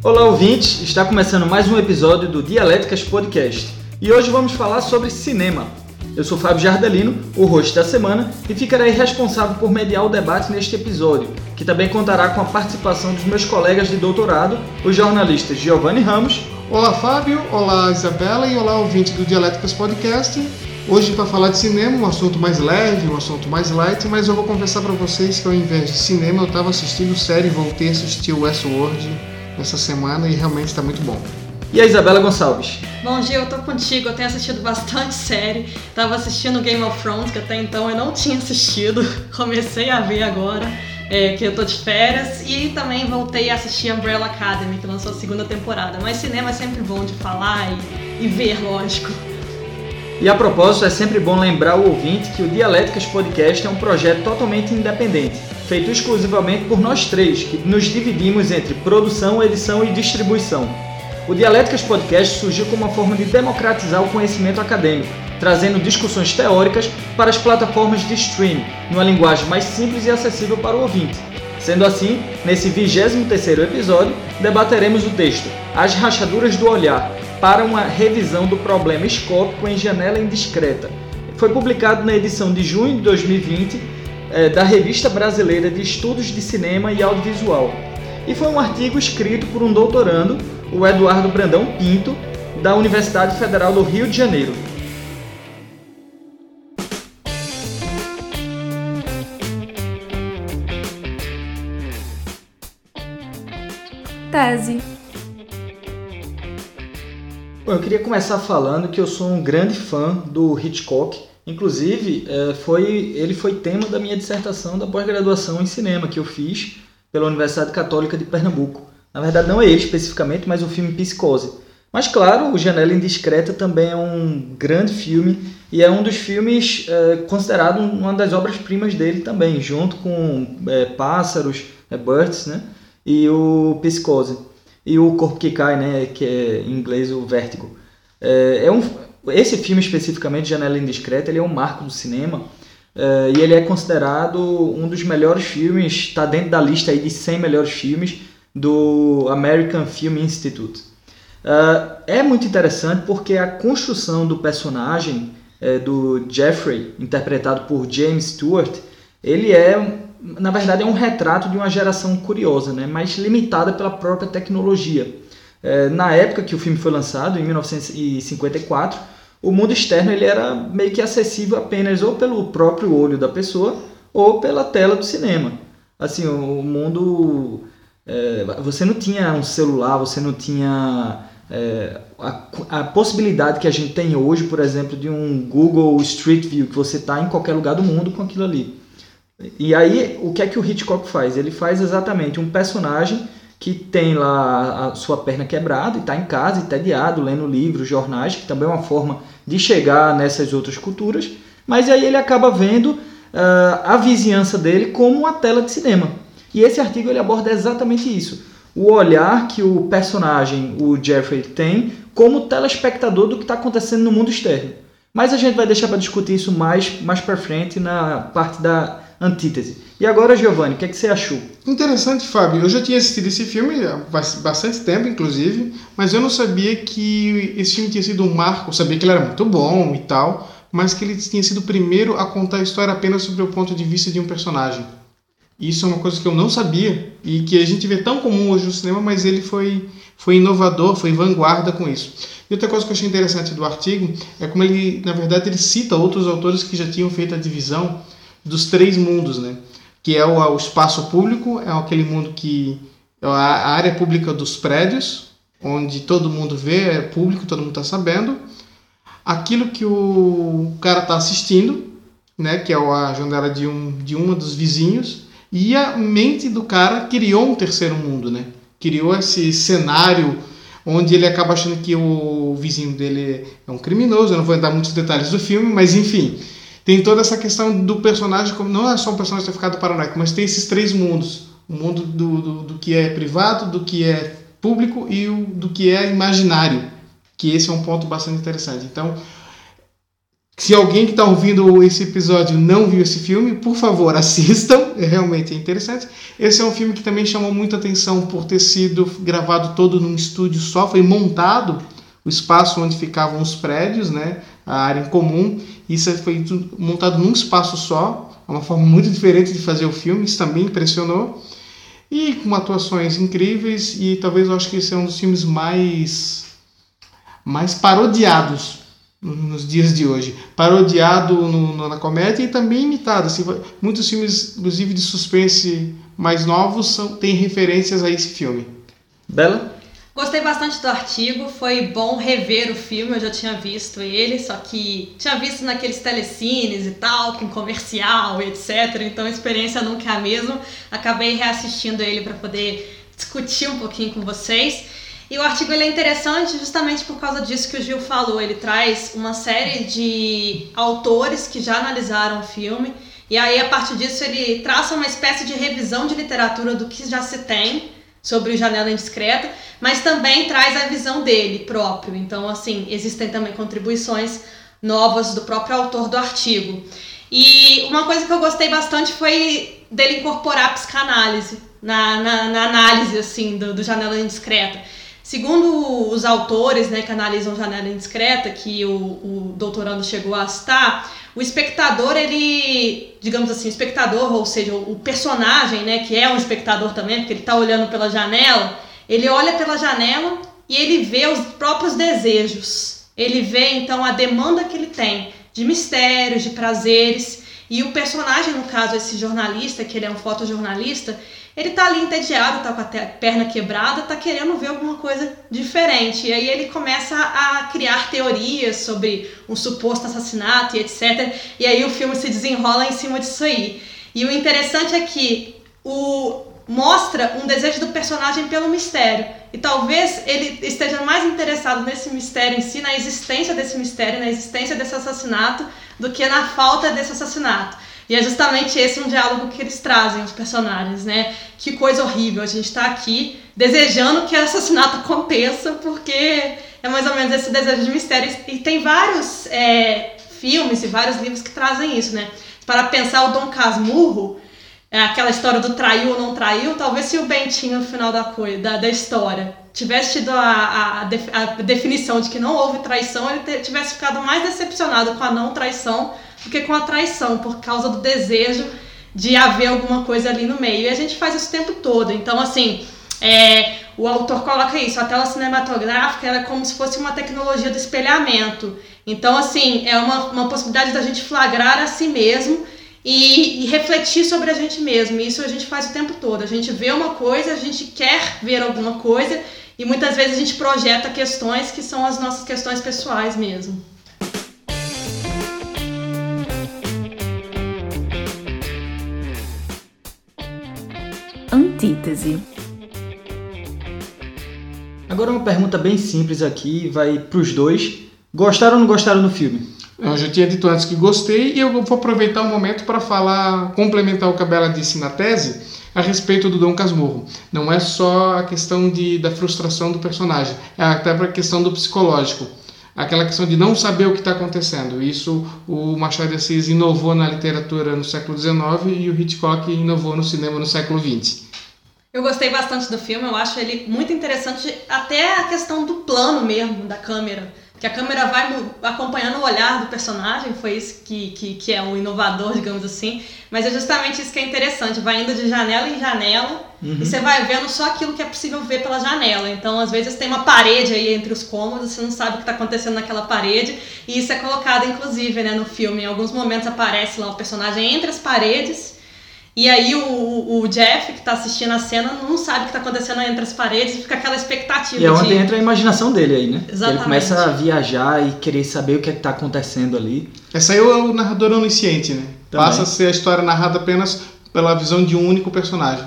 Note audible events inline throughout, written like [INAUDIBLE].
Olá, ouvintes! Está começando mais um episódio do Dialéticas Podcast e hoje vamos falar sobre cinema. Eu sou Fábio Jardelino, o host da semana, e ficarei responsável por mediar o debate neste episódio, que também contará com a participação dos meus colegas de doutorado, os jornalistas Giovanni Ramos. Olá, Fábio. Olá, Isabela. E olá, ouvinte do Dialéticas Podcast. Hoje, para falar de cinema, um assunto mais leve, um assunto mais light, mas eu vou confessar para vocês que ao invés de cinema, eu estava assistindo série, voltei a assistir Westworld essa semana e realmente está muito bom. E a Isabela Gonçalves? Bom dia, eu tô contigo. Eu tenho assistido bastante [LAUGHS] série. Tava assistindo Game of Thrones, que até então eu não tinha assistido. [LAUGHS] Comecei a ver agora, é, que eu tô de férias. E também voltei a assistir Umbrella Academy, que lançou a segunda temporada. Mas cinema é sempre bom de falar e, e ver, lógico. E a propósito, é sempre bom lembrar o ouvinte que o Dialéticas Podcast é um projeto totalmente independente, feito exclusivamente por nós três, que nos dividimos entre produção, edição e distribuição. O Dialéticas Podcast surgiu como uma forma de democratizar o conhecimento acadêmico, trazendo discussões teóricas para as plataformas de streaming, numa linguagem mais simples e acessível para o ouvinte. Sendo assim, nesse 23º episódio, debateremos o texto As Rachaduras do Olhar, para uma revisão do problema escópico em janela indiscreta. Foi publicado na edição de junho de 2020 eh, da Revista Brasileira de Estudos de Cinema e Audiovisual. E foi um artigo escrito por um doutorando, o Eduardo Brandão Pinto, da Universidade Federal do Rio de Janeiro. Tese. Bom, eu queria começar falando que eu sou um grande fã do Hitchcock. Inclusive, eh, foi, ele foi tema da minha dissertação da pós-graduação em cinema que eu fiz pela Universidade Católica de Pernambuco. Na verdade, não é ele especificamente, mas o filme Psicose. Mas, claro, o Janela Indiscreta também é um grande filme e é um dos filmes é, considerado uma das obras-primas dele também, junto com é, Pássaros, é, Birds, né? E o Psicose. E o Corpo que Cai, né? Que é em inglês o Vértigo. É, é um, esse filme especificamente, Janela Indiscreta, ele é um marco do cinema é, e ele é considerado um dos melhores filmes, está dentro da lista aí de 100 melhores filmes do American Film Institute. Uh, é muito interessante porque a construção do personagem é, do Jeffrey, interpretado por James Stewart, ele é, na verdade, é um retrato de uma geração curiosa, né, mas limitada pela própria tecnologia. É, na época que o filme foi lançado, em 1954, o mundo externo ele era meio que acessível apenas ou pelo próprio olho da pessoa ou pela tela do cinema. Assim, o mundo é, você não tinha um celular, você não tinha é, a, a, possibilidade que a gente tem hoje, por exemplo, de um Google Street View, que você está em qualquer lugar do mundo com aquilo ali. E aí, o que é que o Hitchcock faz? Ele faz exatamente um personagem que tem lá a sua perna quebrada e está em casa, entediado, lendo livros, jornais, que também é uma forma de chegar nessas outras culturas, mas aí ele acaba vendo uh, a vizinhança dele como uma tela de cinema. E esse artigo ele aborda exatamente isso. O olhar que o personagem, o Jeffrey, tem como telespectador do que está acontecendo no mundo externo. Mas a gente vai deixar para discutir isso mais, mais para frente na parte da antítese. E agora, Giovanni, o que, é que você achou? Interessante, Fábio. Eu já tinha assistido esse filme há bastante tempo, inclusive, mas eu não sabia que esse filme tinha sido um marco. Eu sabia que ele era muito bom e tal, mas que ele tinha sido o primeiro a contar a história apenas sobre o ponto de vista de um personagem. Isso é uma coisa que eu não sabia e que a gente vê tão comum hoje no cinema, mas ele foi, foi inovador, foi vanguarda com isso. E outra coisa que eu achei interessante do artigo é como ele, na verdade, ele cita outros autores que já tinham feito a divisão dos três mundos, né? Que é o, o espaço público, é aquele mundo que é a área pública dos prédios, onde todo mundo vê, é público, todo mundo está sabendo. Aquilo que o cara está assistindo, né? Que é a janela de um de uma dos vizinhos e a mente do cara criou um terceiro mundo, né? Criou esse cenário onde ele acaba achando que o vizinho dele é um criminoso. Eu não vou entrar muitos detalhes do filme, mas enfim, tem toda essa questão do personagem, como não é só um personagem ter ficado paranoico, mas tem esses três mundos: o mundo do, do, do que é privado, do que é público e o, do que é imaginário. Que esse é um ponto bastante interessante. Então, Se alguém que está ouvindo esse episódio não viu esse filme, por favor, assistam, é realmente interessante. Esse é um filme que também chamou muita atenção por ter sido gravado todo num estúdio só, foi montado o espaço onde ficavam os prédios, né, a área em comum, isso foi montado num espaço só, uma forma muito diferente de fazer o filme, isso também impressionou. E com atuações incríveis, e talvez eu acho que esse é um dos filmes mais, mais parodiados nos dias de hoje. Parodiado no, na comédia e também imitado. Assim, muitos filmes, inclusive de suspense mais novos, são, têm referências a esse filme. Bela? Gostei bastante do artigo, foi bom rever o filme, eu já tinha visto ele, só que tinha visto naqueles telecines e tal, com comercial, etc. Então a experiência nunca é a mesma. Acabei reassistindo ele para poder discutir um pouquinho com vocês. E o artigo ele é interessante justamente por causa disso que o Gil falou. Ele traz uma série de autores que já analisaram o filme. E aí, a partir disso, ele traça uma espécie de revisão de literatura do que já se tem sobre o Janela Indiscreta, mas também traz a visão dele próprio. Então, assim, existem também contribuições novas do próprio autor do artigo. E uma coisa que eu gostei bastante foi dele incorporar a psicanálise na, na, na análise, assim, do, do Janela Indiscreta. Segundo os autores né, que analisam Janela Indiscreta, que o, o doutorando chegou a citar, o espectador, ele, digamos assim, o espectador, ou seja, o personagem, né, que é um espectador também, porque ele está olhando pela janela, ele olha pela janela e ele vê os próprios desejos. Ele vê então a demanda que ele tem de mistérios, de prazeres. E o personagem, no caso, esse jornalista, que ele é um fotojornalista, ele tá ali entediado, tá com a perna quebrada, tá querendo ver alguma coisa diferente. E aí ele começa a criar teorias sobre um suposto assassinato e etc. E aí o filme se desenrola em cima disso aí. E o interessante é que o mostra um desejo do personagem pelo mistério. E talvez ele esteja mais interessado nesse mistério em si, na existência desse mistério, na existência desse assassinato, do que na falta desse assassinato. E é justamente esse um diálogo que eles trazem, os personagens, né? Que coisa horrível, a gente tá aqui desejando que o assassinato aconteça, porque é mais ou menos esse desejo de mistério. E tem vários é, filmes e vários livros que trazem isso, né? Para pensar o Dom Casmurro, é aquela história do traiu ou não traiu, talvez se o Bentinho no final da, coisa, da, da história tivesse tido a, a, a, definição de que não houve traição, ele tivesse ficado mais decepcionado com a não traição do que com a traição, por causa do desejo de haver alguma coisa ali no meio. E a gente faz isso o tempo todo. Então, assim, é, o autor coloca isso, a tela cinematográfica é como se fosse uma tecnologia do espelhamento. Então, assim, é uma, uma possibilidade da gente flagrar a si mesmo e, e, refletir sobre a gente mesmo. Isso a gente faz o tempo todo. A gente vê uma coisa, a gente quer ver alguma coisa e muitas vezes a gente projeta questões que são as nossas questões pessoais mesmo. Antítese. Agora uma pergunta bem simples aqui, vai para os dois. Gostaram ou não gostaram do filme? Eu já tinha dito antes que gostei e eu vou aproveitar o momento para falar, complementar o que a Bela disse na tese a respeito do Dom Casmurro. Não é só a questão de, da frustração do personagem, é até a questão do psicológico aquela questão de não saber o que está acontecendo. Isso o Machado de Assis inovou na literatura no século XIX e o Hitchcock inovou no cinema no século XX. Eu gostei bastante do filme, eu acho ele muito interessante, até a questão do plano mesmo da câmera. Que a câmera vai acompanhando o olhar do personagem, foi isso que, que, que é o inovador, digamos assim. Mas é justamente isso que é interessante, vai indo de janela em janela uhum. e você vai vendo só aquilo que é possível ver pela janela. Então, às vezes, tem uma parede aí entre os cômodos, você não sabe o que está acontecendo naquela parede. E isso é colocado, inclusive, né, no filme. Em alguns momentos aparece lá o personagem entre as paredes e aí o, o Jeff, que tá assistindo a cena, não sabe o que tá acontecendo entre as paredes e fica aquela expectativa. E é onde de... entra a imaginação dele aí, né? Exatamente. Ele começa a viajar e querer saber o que é que tá acontecendo ali. Essa aí é o narrador onisciente, né? Também. Passa a ser a história narrada apenas pela visão de um único personagem.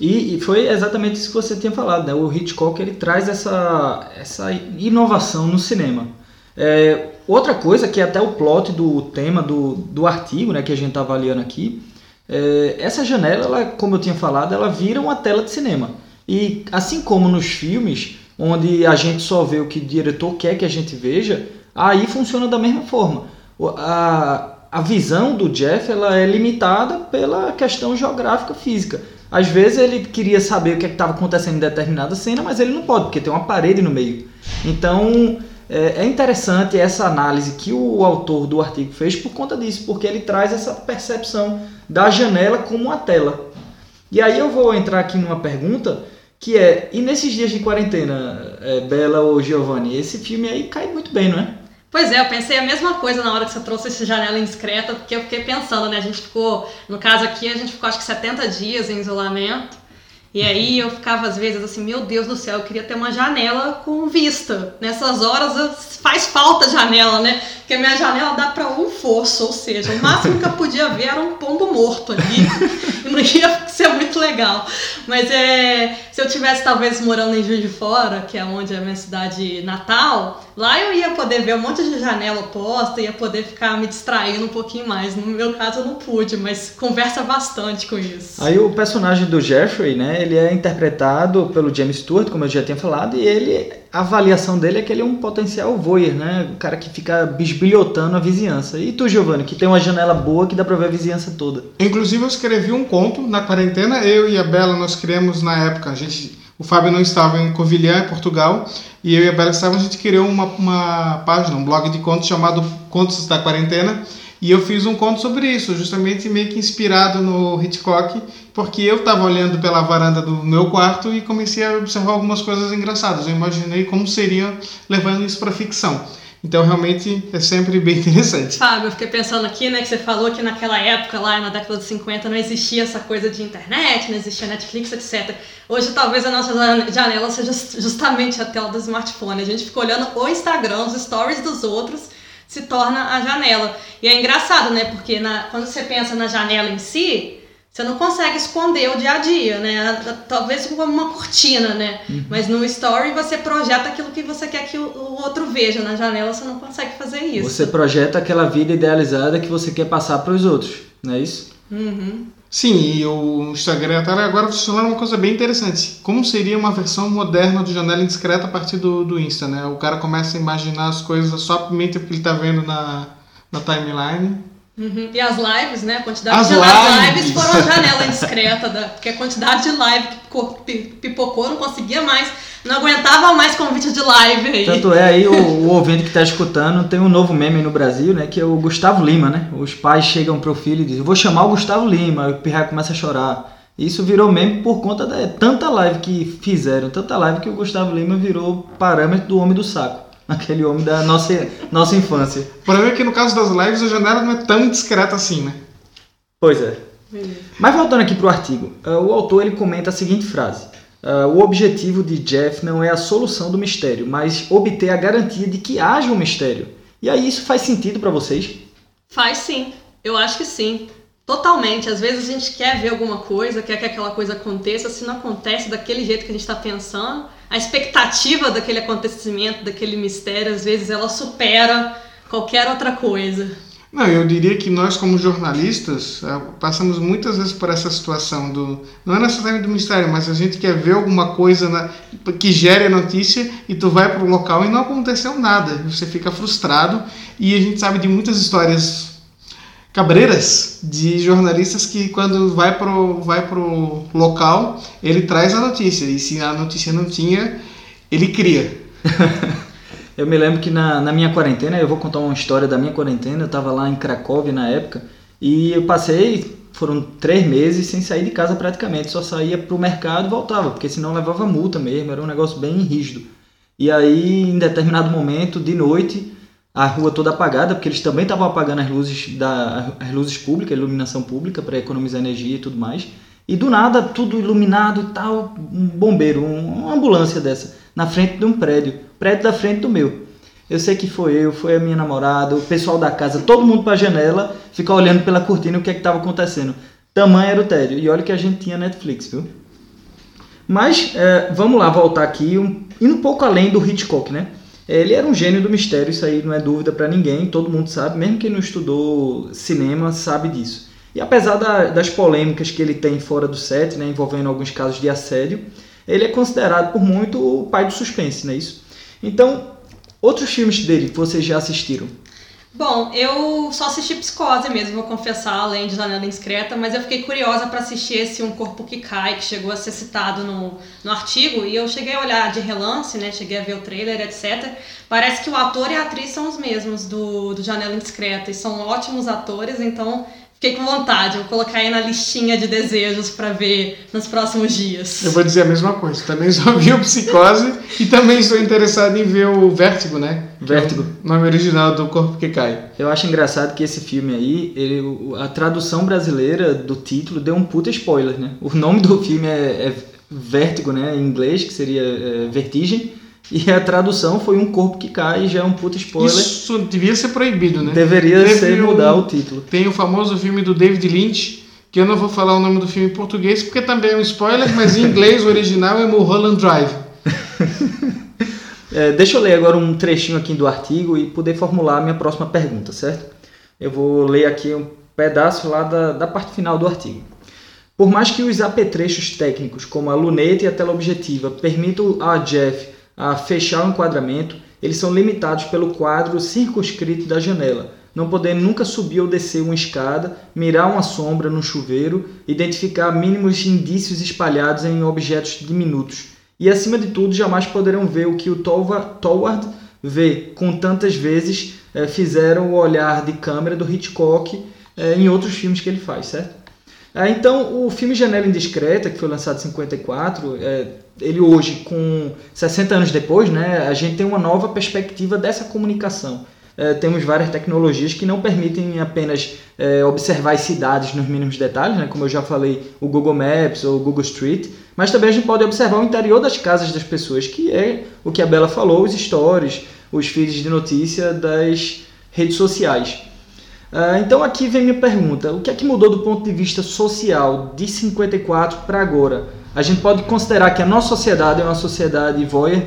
E, e, foi exatamente isso que você tinha falado, né? O Hitchcock ele traz essa, essa inovação no cinema. É, outra coisa que é até o plot do tema do, do artigo, né, que a gente está avaliando aqui, é, essa janela, ela, como eu tinha falado, ela vira uma tela de cinema. E assim como nos filmes, onde a gente só vê o que o diretor quer que a gente veja, aí funciona da mesma forma. a, a visão do Jeff ela é limitada pela questão geográfica física. Às vezes ele queria saber o que é estava acontecendo em determinada cena, mas ele não pode, porque tem uma parede no meio. Então é, é interessante essa análise que o autor do artigo fez por conta disso, porque ele traz essa percepção da janela como uma tela. E aí eu vou entrar aqui numa pergunta que é, e nesses dias de quarentena, é, Bela ou Giovanni, esse filme aí cai muito bem, não é? Pois é, eu pensei a mesma coisa na hora que você trouxe esse janela indiscreta, porque eu fiquei pensando, né? A gente ficou, no caso aqui, a gente ficou acho que 70 dias em isolamento. E aí eu ficava às vezes assim, meu Deus do céu, eu queria ter uma janela com vista. Nessas horas faz falta janela, né? Porque minha janela dá para um fosso, ou seja, o máximo que eu podia ver era um pombo morto ali. [LAUGHS] e não ia ser muito legal. Mas é, se eu tivesse talvez morando em Juiz de Fora, que é onde é a minha cidade natal, lá eu ia poder ver um monte de janela posta, ia poder ficar me distraindo um pouquinho mais. No meu caso eu não pude, mas conversa bastante com isso. Aí o personagem do Jeffrey, né? ele é interpretado pelo James Stewart, como eu já tinha falado, e ele, a avaliação dele é que ele é um potencial voyeur, né? O cara que fica bisbilhotando a vizinhança. E tu, Giovanni, que tem uma janela boa que dá pra ver a vizinhança toda. Inclusive, eu escrevi um conto na quarentena, eu e a Bela, nós criamos na época, a gente... O Fábio não estava em Covilhã, em Portugal, e eu e a Bela estávamos, a gente criou uma, uma página, um blog de contos chamado Contos da Quarentena, e eu fiz um conto sobre isso, justamente meio que inspirado no Hitchcock, porque eu estava olhando pela varanda do meu quarto e comecei a observar algumas coisas engraçadas. Eu imaginei como seria levando isso para ficção. Então, realmente, é sempre bem [LAUGHS] interessante. Fábio, eu fiquei pensando aqui, né, que você falou que naquela época, lá na década de 50, não existia essa coisa de internet, não existia Netflix, etc. Hoje, talvez a nossa janela seja justamente a tela do smartphone. A gente fica olhando o Instagram, os stories dos outros, se torna a janela. E é engraçado, né? Porque na, quando você pensa na janela em si, você não consegue esconder o dia a dia, né? Talvez como uma cortina, né? Uhum. Mas no story você projeta aquilo que você quer que o outro veja. Na janela você não consegue fazer isso. Você projeta aquela vida idealizada que você quer passar para os outros, não é isso? Uhum. Sim, e o Instagram agora funciona uma coisa bem interessante. Como seria uma versão moderna do Janela Indiscreta a partir do, do Insta, né? O cara começa a imaginar as coisas somente porque ele está vendo na, na timeline. Uhum. E as lives, né? A quantidade as de lives. lives foram a janela indiscreta, da, porque a quantidade de live que pipocou, não conseguia mais, não aguentava mais convite de live aí. Tanto é aí o, o ouvinte que está escutando, tem um novo meme no Brasil, né? Que é o Gustavo Lima, né? Os pais chegam pro filho e dizem, vou chamar o Gustavo Lima, e o pirra começa a chorar. Isso virou meme por conta de tanta live que fizeram, tanta live que o Gustavo Lima virou parâmetro do homem do saco [LAUGHS] aquele homem da nossa, nossa infância. O problema é que no caso das lives a janela não é tão discreta assim, né? Pois é. Mas voltando aqui para o artigo, uh, o autor ele comenta a seguinte frase: uh, O objetivo de Jeff não é a solução do mistério, mas obter a garantia de que haja um mistério. E aí isso faz sentido para vocês? Faz sim, eu acho que sim. Totalmente. Às vezes a gente quer ver alguma coisa, quer que aquela coisa aconteça, se não acontece daquele jeito que a gente está pensando, a expectativa daquele acontecimento, daquele mistério, às vezes ela supera qualquer outra coisa. Não, eu diria que nós como jornalistas eh, passamos muitas vezes por essa situação do não é necessariamente do mistério, mas a gente quer ver alguma coisa na, que gere a notícia e tu vai para o local e não aconteceu nada, você fica frustrado e a gente sabe de muitas histórias cabreiras de jornalistas que quando vai pro vai pro local ele traz a notícia e se a notícia não tinha ele cria [LAUGHS] eu me lembro que na, na minha quarentena eu vou contar uma história da minha quarentena eu estava lá em Cracóvia na época e eu passei foram três meses sem sair de casa praticamente só saía para o mercado e voltava porque senão levava multa mesmo era um negócio bem rígido e aí em determinado momento de noite a rua toda apagada, porque eles também estavam apagando as luzes da as luzes públicas, a iluminação pública para economizar energia e tudo mais. E do nada, tudo iluminado e tal, um bombeiro, uma ambulância dessa, na frente de um prédio, prédio da frente do meu. Eu sei que foi eu, foi a minha namorada, o pessoal da casa, todo mundo para a janela, ficar olhando pela cortina o que é estava acontecendo. Tamanho era o tédio. E olha que a gente tinha Netflix, viu? Mas é, vamos lá voltar aqui, um, indo um pouco além do Hitchcock, né? Ele era um gênio do mistério, isso aí não é dúvida para ninguém, todo mundo sabe, mesmo quem não estudou cinema sabe disso. E apesar da, das polêmicas que ele tem fora do set, né, envolvendo alguns casos de assédio, ele é considerado por muito o pai do suspense, não é isso? Então, outros filmes dele que vocês já assistiram? Bom, eu só assisti Psicose mesmo, vou confessar, além de Janela Indiscreta, mas eu fiquei curiosa para assistir esse Um Corpo que Cai, que chegou a ser citado no, no artigo, e eu cheguei a olhar de relance, né, cheguei a ver o trailer, etc. Parece que o ator e a atriz são os mesmos do, do Janela Indiscreta, e são ótimos atores, então Fiquei com vontade, vou colocar aí na listinha de desejos para ver nos próximos dias. Eu vou dizer a mesma coisa. Também só vi o Psicose e também estou interessado em ver o Vértigo, né? Vértigo. É o nome original do Corpo que Cai. Eu acho engraçado que esse filme aí, ele, a tradução brasileira do título deu um puta spoiler, né? O nome do filme é, é Vértigo, né? Em inglês, que seria é, Vertigem. E a tradução foi um corpo que cai, já é um puto spoiler. Isso devia ser proibido, né? Deveria Teve ser mudar um, o título. Tem o famoso filme do David Lynch, que eu não vou falar o nome do filme em português porque também é um spoiler, mas em inglês o original é Mulholland Drive. [LAUGHS] é, deixa eu ler agora um trechinho aqui do artigo e poder formular a minha próxima pergunta, certo? Eu vou ler aqui um pedaço lá da, da parte final do artigo. Por mais que os apetrechos técnicos, como a luneta e a tela objetiva, permitam a Jeff a fechar o enquadramento, eles são limitados pelo quadro circunscrito da janela, não podendo nunca subir ou descer uma escada, mirar uma sombra no chuveiro, identificar mínimos indícios espalhados em objetos diminutos. E acima de tudo, jamais poderão ver o que o Toward vê com tantas vezes é, fizeram o olhar de câmera do Hitchcock é, em outros filmes que ele faz, certo? É, então, o filme Janela Indiscreta, que foi lançado em 54, é, ele hoje, com 60 anos depois, né, a gente tem uma nova perspectiva dessa comunicação. É, temos várias tecnologias que não permitem apenas é, observar as cidades nos mínimos detalhes, né, como eu já falei, o Google Maps ou o Google Street, mas também a gente pode observar o interior das casas das pessoas, que é o que a Bela falou, os stories, os feeds de notícia das redes sociais. Uh, então aqui vem minha pergunta: o que é que mudou do ponto de vista social de 54 para agora? A gente pode considerar que a nossa sociedade é uma sociedade voyeur?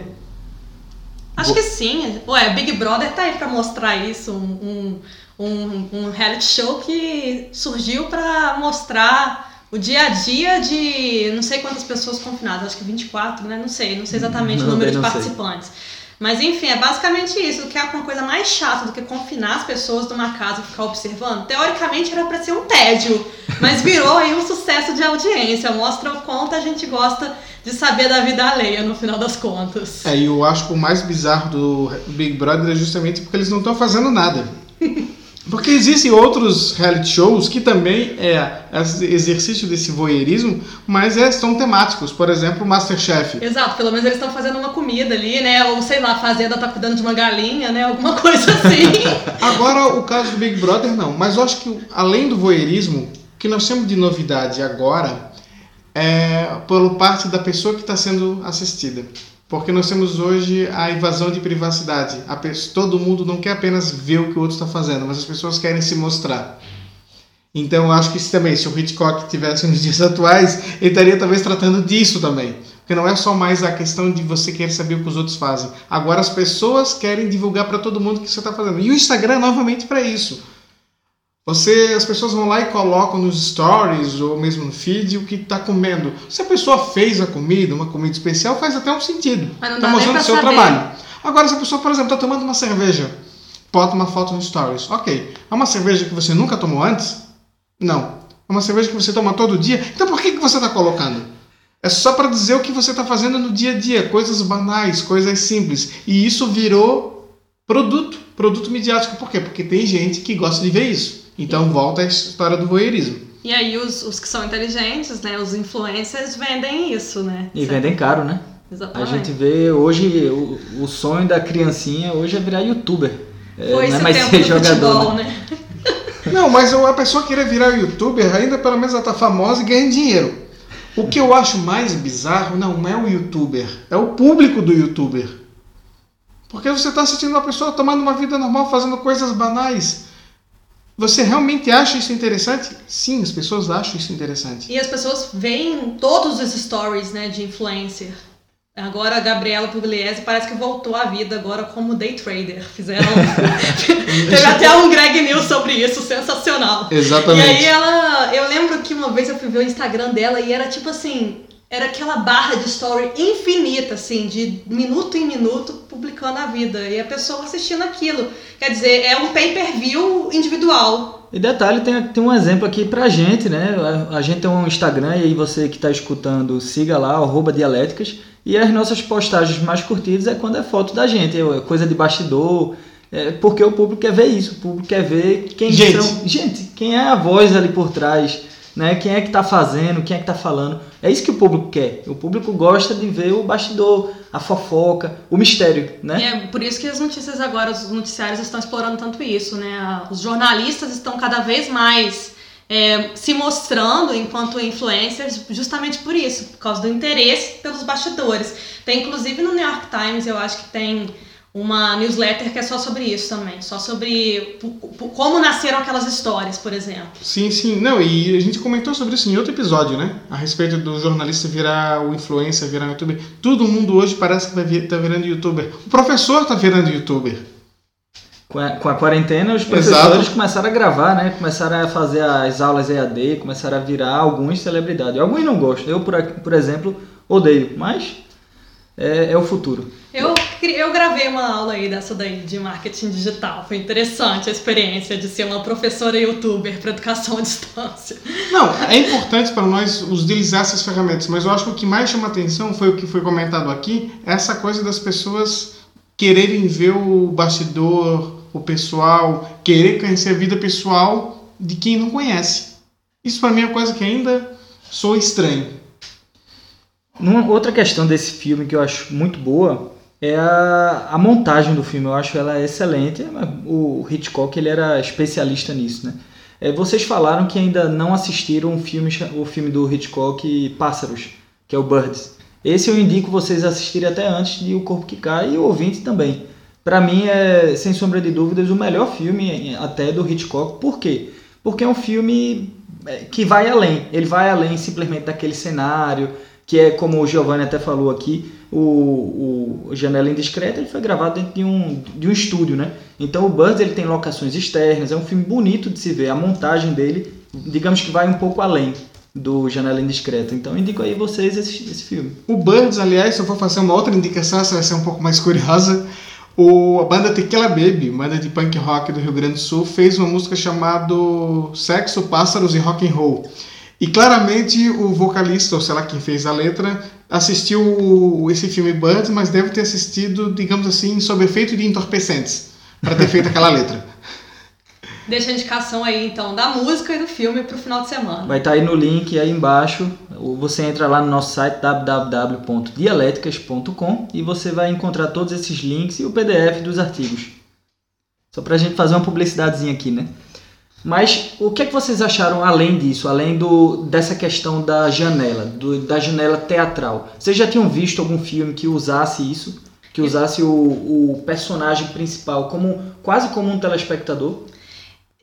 Acho que sim. Ué, Big Brother tá aí para mostrar isso, um, um, um, reality show que surgiu para mostrar o dia a dia de não sei quantas pessoas confinadas, acho que 24, né? Não sei, não sei exatamente não, o número de participantes. Sei. Mas enfim, é basicamente isso. O que é uma coisa mais chata do que confinar as pessoas numa casa e ficar observando? Teoricamente era para ser um tédio, mas virou aí um sucesso de audiência. Mostra o quanto a gente gosta de saber da vida alheia no final das contas. É, e eu acho que o mais bizarro do Big Brother é justamente porque eles não estão fazendo nada. [LAUGHS] Porque existem outros reality shows que também é exercício desse voyeurismo, mas é, são temáticos. Por exemplo, o Masterchef. Exato, pelo menos eles estão fazendo uma comida ali, né? Ou sei lá, a fazenda tá cuidando de uma galinha, né? Alguma [LAUGHS] coisa assim. Agora, o caso do Big Brother, não. Mas eu acho que, além do voyeurismo, o que nós temos de novidade agora é pelo parte da pessoa que está sendo assistida. Porque nós temos hoje a invasão de privacidade. Pessoa, todo mundo não quer apenas ver o que o outro está fazendo, mas as pessoas querem se mostrar. Então eu acho que isso também, se o Hitchcock tivesse nos [LAUGHS] dias atuais, ele estaria talvez tratando disso também. Porque não é só mais a questão de você querer saber o que os outros fazem. Agora as pessoas querem divulgar para todo mundo o que você está fazendo. E o Instagram é novamente para isso. Você, as pessoas vão lá e colocam nos stories ou mesmo no feed o que está comendo. Se a pessoa fez a comida, uma comida especial, faz até um sentido. Está mostrando o seu saber. trabalho. Agora, se a pessoa, por exemplo, está tomando uma cerveja, bota uma foto no stories. Ok. É uma cerveja que você nunca tomou antes? Não. É uma cerveja que você toma todo dia? Então por que, que você está colocando? É só para dizer o que você está fazendo no dia a dia, coisas banais, coisas simples. E isso virou produto, produto midiático. Por quê? Porque tem gente que gosta de ver isso. Então volta a história do voyeurismo. E aí os, os que são inteligentes, né, os influencers vendem isso, né? E certo? vendem caro, né? Exatamente. A gente vê hoje o, o sonho da criancinha hoje é virar youtuber. É, Foi não é mais ser jogador. Futebol, né? né? Não, mas a pessoa querer virar youtuber, ainda pelo menos ela tá famosa e ganha dinheiro. O que eu acho mais bizarro não é o youtuber, é o público do youtuber. Porque você está assistindo uma pessoa tomando uma vida normal, fazendo coisas banais. Você realmente acha isso interessante? Sim, as pessoas acham isso interessante. E as pessoas veem todos os stories né, de influencer. Agora a Gabriela Pugliese parece que voltou à vida agora como day trader. Fizeram. [LAUGHS] Teve até um Greg News sobre isso, sensacional. Exatamente. E aí ela. Eu lembro que uma vez eu fui ver o Instagram dela e era tipo assim. Era aquela barra de story infinita, assim, de minuto em minuto publicando a vida. E a pessoa assistindo aquilo. Quer dizer, é um pay-per-view individual. E detalhe, tem, tem um exemplo aqui pra gente, né? A, a gente tem um Instagram e aí você que está escutando, siga lá, arroba dialéticas. E as nossas postagens mais curtidas é quando é foto da gente, é coisa de bastidor, é porque o público quer ver isso, o público quer ver quem Gente. são. Gente, quem é a voz ali por trás, né? Quem é que tá fazendo, quem é que tá falando. É isso que o público quer. O público gosta de ver o bastidor, a fofoca, o mistério, né? E é por isso que as notícias agora, os noticiários estão explorando tanto isso, né? Os jornalistas estão cada vez mais é, se mostrando enquanto influencers justamente por isso, por causa do interesse pelos bastidores. Tem inclusive no New York Times, eu acho que tem uma newsletter que é só sobre isso também, só sobre como nasceram aquelas histórias, por exemplo. Sim, sim. Não, e a gente comentou sobre isso em outro episódio, né? A respeito do jornalista virar o influencer, virar youtuber. Todo mundo hoje parece que vai vir, tá virando youtuber. O professor tá virando youtuber. Com a, com a quarentena, os professores começaram a gravar, né? Começaram a fazer as aulas EAD, começaram a virar alguns celebridades. Alguns não gostam. Eu, por, por exemplo, odeio, mas é, é o futuro. Eu, eu gravei uma aula aí dessa daí de marketing digital. Foi interessante a experiência de ser uma professora youtuber para educação à [LAUGHS] distância. Não, é importante para nós utilizar essas ferramentas, mas eu acho que o que mais chama atenção foi o que foi comentado aqui, essa coisa das pessoas quererem ver o bastidor, o pessoal, querer conhecer a vida pessoal de quem não conhece. Isso para mim é uma coisa que ainda sou estranho. Numa outra questão desse filme que eu acho muito boa é a, a montagem do filme. Eu acho ela excelente. O Hitchcock ele era especialista nisso, né? É, vocês falaram que ainda não assistiram o filme, o filme do Hitchcock Pássaros, que é o Birds. Esse eu indico vocês assistirem até antes de O Corpo que Cai e o ouvinte também. Para mim é, sem sombra de dúvidas, o melhor filme eh, até do Hitchcock. Por quê? Porque é um filme é, que vai além. Ele vai além simplesmente daquele cenário, que é como o Giovanni até falou aqui, o, o Janela Indiscreta ele foi gravado dentro de um, de um estúdio, né? Então o Birds ele tem locações externas, é um filme bonito de se ver, a montagem dele, digamos que vai um pouco além do Janela Indiscreta. Então indico aí vocês esse, esse filme. O Birds, aliás, se eu for fazer uma outra indicação, essa vai ser um pouco mais curiosa. O, a banda Tequila Baby, banda de punk rock do Rio Grande do Sul, fez uma música chamada Sexo, Pássaros e Rock and Roll. E claramente o vocalista, ou sei lá quem fez a letra, assistiu o- esse filme Birds, mas deve ter assistido, digamos assim, sob efeito de entorpecentes, para ter feito aquela letra. [LAUGHS] Deixa a indicação aí, então, da música e do filme pro final de semana. Vai estar aí no link aí embaixo. ou Você entra lá no nosso site www.dialéticas.com e você vai encontrar todos esses links e o PDF dos artigos. Só pra gente fazer uma publicidadezinha aqui, né? Mas o que é que vocês acharam além disso, além do, dessa questão da janela, do- da janela teatral? Vocês já tinham visto algum filme que usasse isso? Que usasse o, o personagem principal como quase como um telespectador?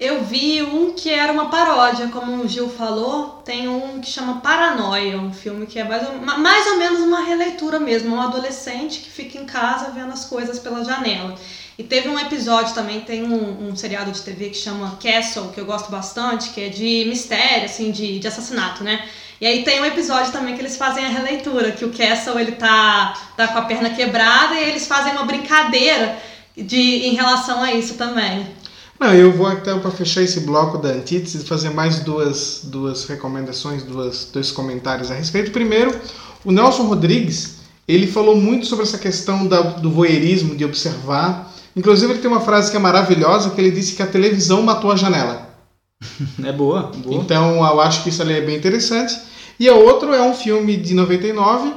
Eu vi um que era uma paródia, como o Gil falou, tem um que chama Paranoia, um filme que é mais ou, ma- mais ou menos uma releitura mesmo, um adolescente que fica em casa vendo as coisas pela janela. E teve um episódio também, tem um, um seriado de TV que chama Castle, que eu gosto bastante, que é de mistério, assim, de, de assassinato, né? E aí tem um episódio também que eles fazem a releitura, que o Castle ele tá, tá com a perna quebrada e eles fazem uma brincadeira de, em relação a isso também. Não, eu vou então para fechar esse bloco da antítese fazer mais duas, duas recomendações, duas, dois comentários a respeito. Primeiro, o Nelson Rodrigues, ele falou muito sobre essa questão da, do voyeurismo, de observar. Inclusive ele tem uma frase que é maravilhosa, que ele disse que a televisão matou a janela. [LAUGHS] É boa, boa. Então eu acho que isso ali é bem interessante. E a outro é um filme de 99,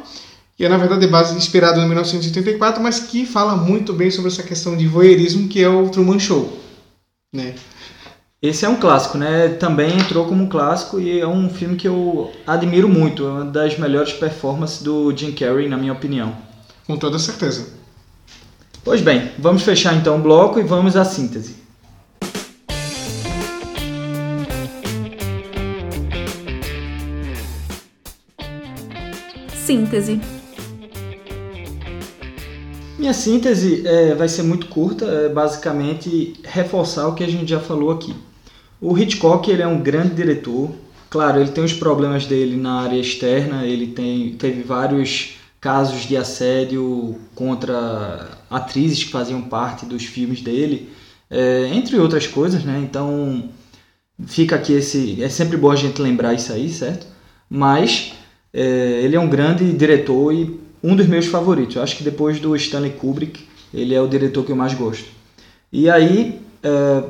que é na verdade de base inspirado em 1984, mas que fala muito bem sobre essa questão de voyeurismo, que é o Truman Show. Né? Esse é um clássico, né? Também entrou como um clássico e é um filme que eu admiro muito. É uma das melhores performances do Jim Carrey, na minha opinião. Com toda certeza. Pois bem, vamos fechar então o bloco e vamos à síntese. Síntese. Minha síntese é, vai ser muito curta, é basicamente reforçar o que a gente já falou aqui. O Hitchcock ele é um grande diretor, claro, ele tem os problemas dele na área externa, ele tem, teve vários casos de assédio contra atrizes que faziam parte dos filmes dele, é, entre outras coisas, né? Então fica aqui esse. É sempre bom a gente lembrar isso aí, certo? Mas é, ele é um grande diretor e um dos meus favoritos. Eu acho que depois do Stanley Kubrick, ele é o diretor que eu mais gosto. E aí, é,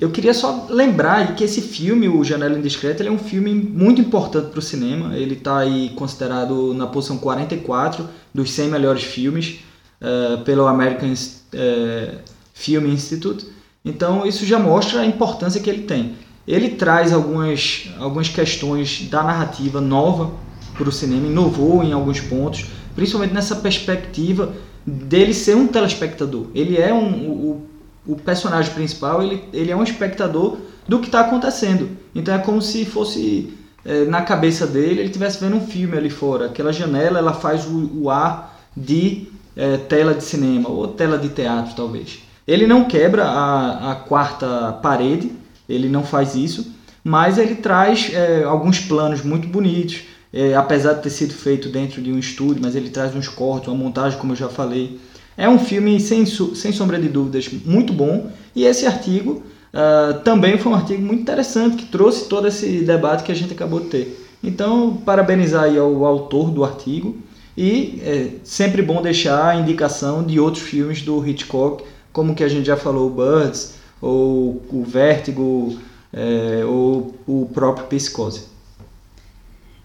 eu queria só lembrar que esse filme, O Janela Indiscreta, ele é um filme muito importante para o cinema. Ele está aí considerado na posição 44 dos 100 melhores filmes uh, pelo American uh, Film Institute. Então, isso já mostra a importância que ele tem. Ele traz algumas, algumas questões da narrativa nova para o cinema, inovou em alguns pontos, principalmente nessa perspectiva dele ser um telespectador. Ele é um, o, o personagem principal, ele, ele é um espectador do que está acontecendo. Então é como se fosse é, na cabeça dele, ele estivesse vendo um filme ali fora. Aquela janela, ela faz o, o ar de é, tela de cinema ou tela de teatro, talvez. Ele não quebra a, a quarta parede, ele não faz isso, mas ele traz é, alguns planos muito bonitos, é, apesar de ter sido feito dentro de um estúdio, mas ele traz uns cortes, uma montagem, como eu já falei. É um filme, sem, sem sombra de dúvidas, muito bom. E esse artigo uh, também foi um artigo muito interessante, que trouxe todo esse debate que a gente acabou de ter. Então, parabenizar aí ao autor do artigo. E é sempre bom deixar a indicação de outros filmes do Hitchcock, como que a gente já falou, Birds, ou o Vértigo, é, ou o próprio Psicose.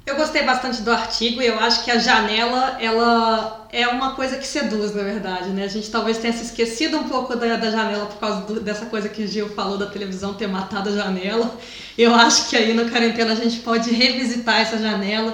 Eu gostei bastante do artigo e eu acho que a janela, ela é uma coisa que seduz, na verdade, né? A gente talvez tenha se esquecido um pouco da, da janela por causa do, dessa coisa que o Gil falou da televisão ter matado a janela. Eu acho que aí no quarentena a gente pode revisitar essa janela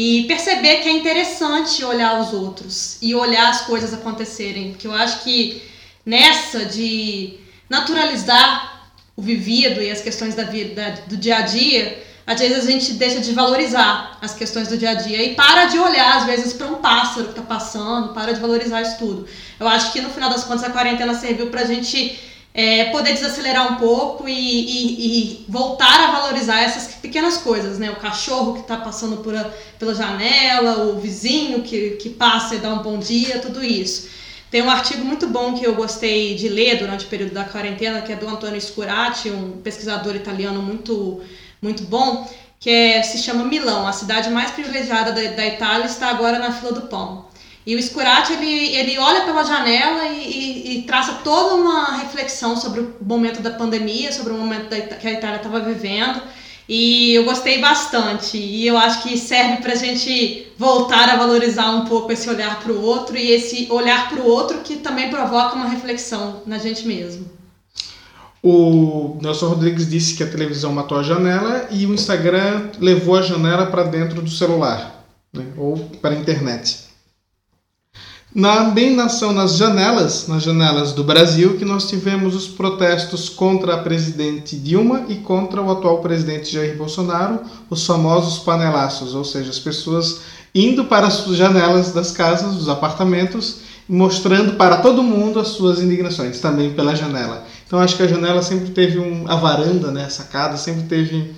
e perceber que é interessante olhar os outros e olhar as coisas acontecerem, porque eu acho que nessa de naturalizar o vivido e as questões da vida, do dia a dia, às vezes a gente deixa de valorizar as questões do dia a dia e para de olhar, às vezes, para um pássaro que está passando, para de valorizar isso tudo. Eu acho que no final das contas a quarentena serviu para a gente é, poder desacelerar um pouco e, e, e, voltar a valorizar essas pequenas coisas, né? O cachorro que está passando por a, pela janela, o vizinho que, que passa e dá um bom dia, tudo isso. Tem um artigo muito bom que eu gostei de ler durante o período da quarentena, que é do Antonio Scurati, um pesquisador italiano muito muito bom, que é, se chama Milão, a cidade mais privilegiada da, da Itália está agora na fila do pão. E o Scurati, ele, ele olha pela janela e, e, e, traça toda uma reflexão sobre o momento da pandemia, sobre o momento da, que a Itália estava vivendo. E eu gostei bastante. E eu acho que serve para a gente voltar a valorizar um pouco esse olhar para o outro e esse olhar para o outro que também provoca uma reflexão na gente mesmo. O Nelson Rodrigues disse que a televisão matou a janela e o Instagram levou a janela para dentro do celular, né? ou para a internet. Na, bem nação nas janelas, nas janelas do Brasil, que nós tivemos os protestos contra a presidente Dilma e contra o atual presidente Jair Bolsonaro, os famosos panelaços, ou seja, as pessoas indo para as janelas das casas, dos apartamentos, mostrando para todo mundo as suas indignações, também pela janela. Então acho que a janela sempre teve um, a varanda, né, a sacada, sempre teve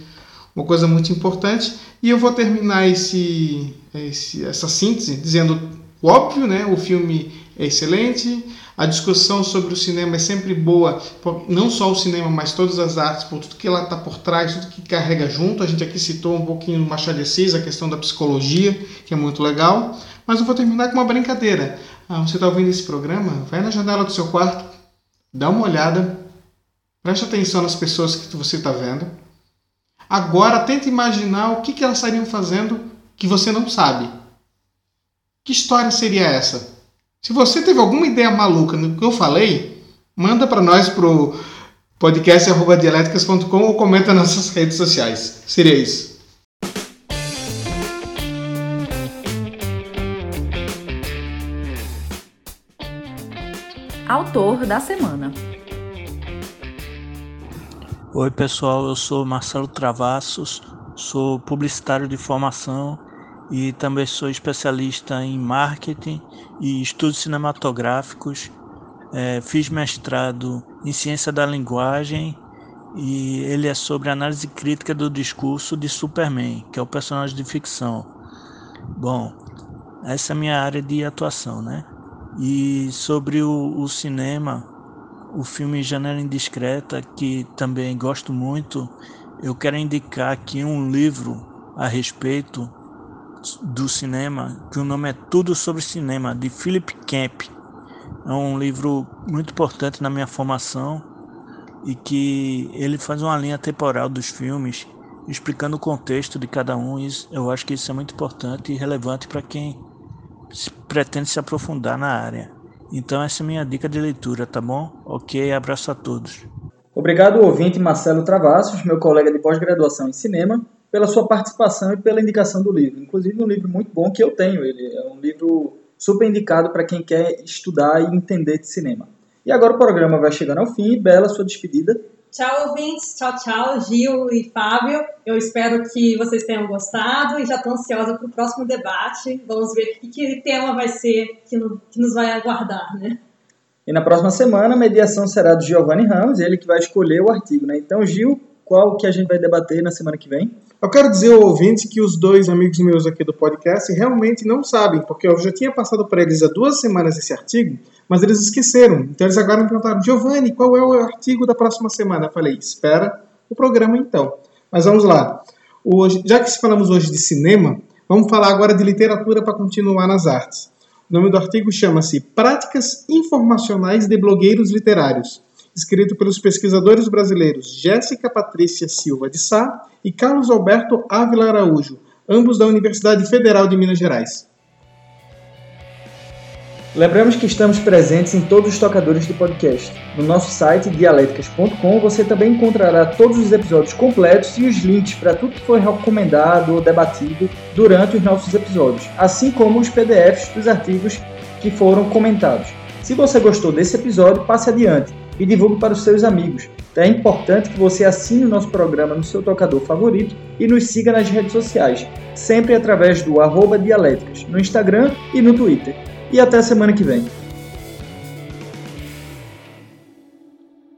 uma coisa muito importante. E eu vou terminar esse, esse, essa síntese dizendo o óbvio, né, o filme é excelente, a discussão sobre o cinema é sempre boa, não só o cinema, mas todas as artes, por tudo que ela está por trás, tudo que carrega junto. A gente aqui citou um pouquinho do Machado de Assis, a questão da psicologia, que é muito legal. Mas eu vou terminar com uma brincadeira. Ah, você está ouvindo esse programa? Vai na janela do seu quarto, dá uma olhada, preste atenção nas pessoas que você está vendo. Agora tente imaginar o que, que elas estariam fazendo que você não sabe. Que história seria essa? Se você teve alguma ideia maluca no que eu falei, manda para nós pro podcast@dialéticas.com ou comenta nas nossas redes sociais. Seria isso. Autor da semana. Oi, pessoal, eu sou Marcelo Travassos, sou publicitário de formação e também sou especialista em marketing e estudos cinematográficos. É, fiz mestrado em ciência da linguagem e ele é sobre análise crítica do discurso de Superman, que é o personagem de ficção. Bom, essa é a minha área de atuação, né? E sobre o, o cinema, o filme Janela Indiscreta, que também gosto muito, eu quero indicar aqui um livro a respeito do cinema, que o nome é Tudo sobre Cinema, de Philip Kemp. É um livro muito importante na minha formação e que ele faz uma linha temporal dos filmes, explicando o contexto de cada um. E eu acho que isso é muito importante e relevante para quem pretende se aprofundar na área. Então essa é minha dica de leitura, tá bom? Ok, abraço a todos. Obrigado, ouvinte Marcelo Travassos, meu colega de pós-graduação em cinema, pela sua participação e pela indicação do livro. Inclusive um livro muito bom que eu tenho. Ele é um livro super indicado para quem quer estudar e entender de cinema. E agora o programa vai chegando ao fim. Bela, sua despedida. Tchau, ouvintes. Tchau, tchau, Gil e Fábio. Eu espero que vocês tenham gostado e já estou ansiosa para o próximo debate. Vamos ver que, que tema vai ser que, no, que nos vai aguardar, né? E na próxima semana a mediação será do Giovanni Ramos, ele que vai escolher o artigo, né? Então, Gil, qual que a gente vai debater na semana que vem? Eu quero dizer ao ouvinte que os dois amigos meus aqui do podcast realmente não sabem, porque eu já tinha passado para eles há duas semanas esse artigo, mas eles esqueceram. Então eles agora me perguntaram, Giovanni, qual é o artigo da próxima semana? Eu falei, espera o programa então. Mas vamos lá. Hoje, já que falamos hoje de cinema, vamos falar agora de literatura para continuar nas artes. O nome do artigo chama-se Práticas Informacionais de Blogueiros Literários escrito pelos pesquisadores brasileiros Jéssica Patrícia Silva de Sá e Carlos Alberto Ávila Araújo, ambos da Universidade Federal de Minas Gerais. Lembramos que estamos presentes em todos os tocadores de podcast. No nosso site dialéticas.com você também encontrará todos os episódios completos e os links para tudo que foi recomendado ou debatido durante os nossos episódios, assim como os PDFs dos artigos que foram comentados. Se você gostou desse episódio, passe adiante e divulgue para os seus amigos. Então é importante que você assine o nosso programa no seu tocador favorito e nos siga nas redes sociais, sempre através do arroba Dialéticas, no Instagram e no Twitter. E até semana que vem.